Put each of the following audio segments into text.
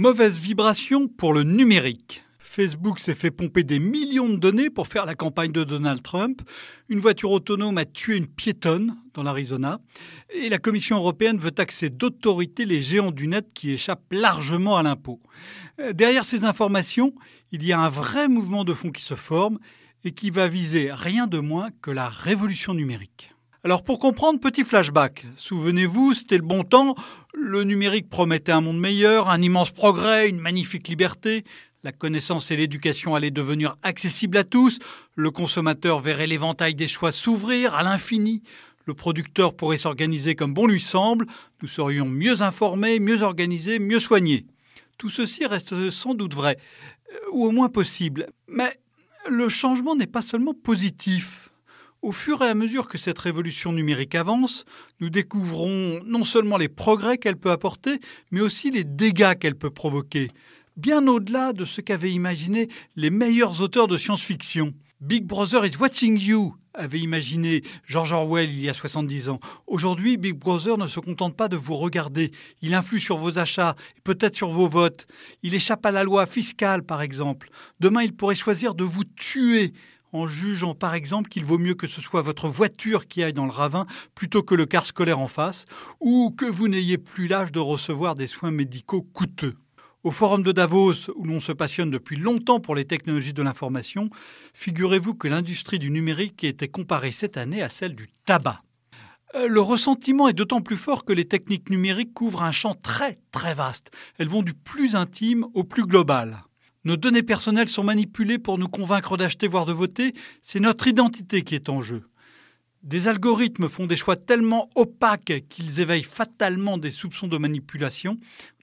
Mauvaise vibration pour le numérique. Facebook s'est fait pomper des millions de données pour faire la campagne de Donald Trump. Une voiture autonome a tué une piétonne dans l'Arizona. Et la Commission européenne veut taxer d'autorité les géants du net qui échappent largement à l'impôt. Euh, derrière ces informations, il y a un vrai mouvement de fond qui se forme et qui va viser rien de moins que la révolution numérique. Alors pour comprendre, petit flashback. Souvenez-vous, c'était le bon temps, le numérique promettait un monde meilleur, un immense progrès, une magnifique liberté. La connaissance et l'éducation allaient devenir accessibles à tous, le consommateur verrait l'éventail des choix s'ouvrir à l'infini, le producteur pourrait s'organiser comme bon lui semble, nous serions mieux informés, mieux organisés, mieux soignés. Tout ceci reste sans doute vrai, euh, ou au moins possible. Mais le changement n'est pas seulement positif. Au fur et à mesure que cette révolution numérique avance, nous découvrons non seulement les progrès qu'elle peut apporter, mais aussi les dégâts qu'elle peut provoquer, bien au-delà de ce qu'avaient imaginé les meilleurs auteurs de science-fiction. Big Brother is watching you, avait imaginé George Orwell il y a 70 ans. Aujourd'hui, Big Brother ne se contente pas de vous regarder. Il influe sur vos achats, peut-être sur vos votes. Il échappe à la loi fiscale, par exemple. Demain, il pourrait choisir de vous tuer en jugeant par exemple qu'il vaut mieux que ce soit votre voiture qui aille dans le ravin plutôt que le car scolaire en face, ou que vous n'ayez plus l'âge de recevoir des soins médicaux coûteux. Au forum de Davos, où l'on se passionne depuis longtemps pour les technologies de l'information, figurez-vous que l'industrie du numérique été comparée cette année à celle du tabac. Euh, le ressentiment est d'autant plus fort que les techniques numériques couvrent un champ très très vaste. Elles vont du plus intime au plus global. Nos données personnelles sont manipulées pour nous convaincre d'acheter, voire de voter. C'est notre identité qui est en jeu. Des algorithmes font des choix tellement opaques qu'ils éveillent fatalement des soupçons de manipulation,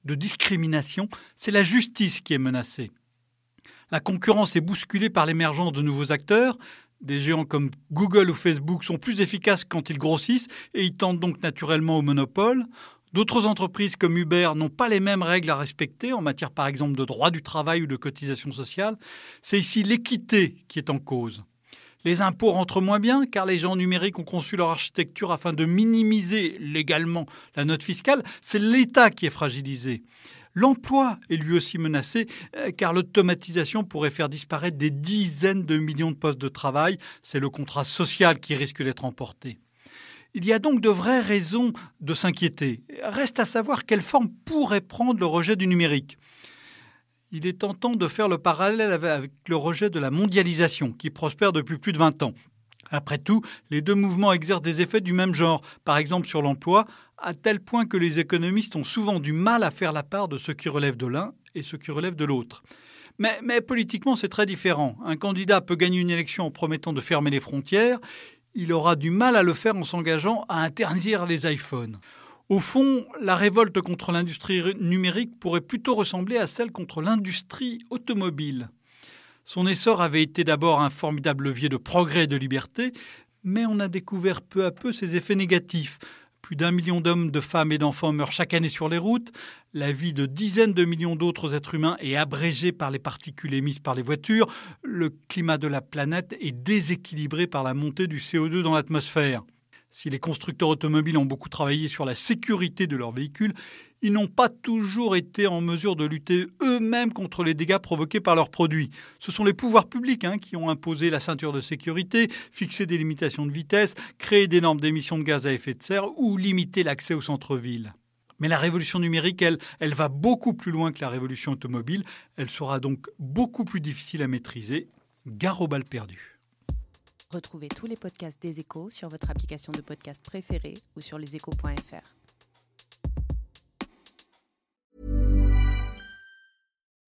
de discrimination. C'est la justice qui est menacée. La concurrence est bousculée par l'émergence de nouveaux acteurs. Des géants comme Google ou Facebook sont plus efficaces quand ils grossissent et ils tendent donc naturellement au monopole. D'autres entreprises comme Uber n'ont pas les mêmes règles à respecter en matière par exemple de droit du travail ou de cotisation sociale. C'est ici l'équité qui est en cause. Les impôts rentrent moins bien car les gens numériques ont conçu leur architecture afin de minimiser légalement la note fiscale. C'est l'État qui est fragilisé. L'emploi est lui aussi menacé euh, car l'automatisation pourrait faire disparaître des dizaines de millions de postes de travail. C'est le contrat social qui risque d'être emporté. Il y a donc de vraies raisons de s'inquiéter. Reste à savoir quelle forme pourrait prendre le rejet du numérique. Il est tentant de faire le parallèle avec le rejet de la mondialisation, qui prospère depuis plus de 20 ans. Après tout, les deux mouvements exercent des effets du même genre, par exemple sur l'emploi, à tel point que les économistes ont souvent du mal à faire la part de ce qui relève de l'un et ce qui relève de l'autre. Mais, mais, politiquement, c'est très différent. Un candidat peut gagner une élection en promettant de fermer les frontières il aura du mal à le faire en s'engageant à interdire les iPhones. Au fond, la révolte contre l'industrie numérique pourrait plutôt ressembler à celle contre l'industrie automobile. Son essor avait été d'abord un formidable levier de progrès et de liberté, mais on a découvert peu à peu ses effets négatifs, plus d'un million d'hommes, de femmes et d'enfants meurent chaque année sur les routes. La vie de dizaines de millions d'autres êtres humains est abrégée par les particules émises par les voitures. Le climat de la planète est déséquilibré par la montée du CO2 dans l'atmosphère. Si les constructeurs automobiles ont beaucoup travaillé sur la sécurité de leurs véhicules, ils n'ont pas toujours été en mesure de lutter eux-mêmes contre les dégâts provoqués par leurs produits. Ce sont les pouvoirs publics hein, qui ont imposé la ceinture de sécurité, fixé des limitations de vitesse, créé des normes d'émissions de gaz à effet de serre ou limité l'accès aux centre-ville. Mais la révolution numérique, elle, elle va beaucoup plus loin que la révolution automobile. Elle sera donc beaucoup plus difficile à maîtriser. Gare aux balles perdues. Retrouvez tous les podcasts des échos sur votre application de podcast préférée ou sur leséchos.fr.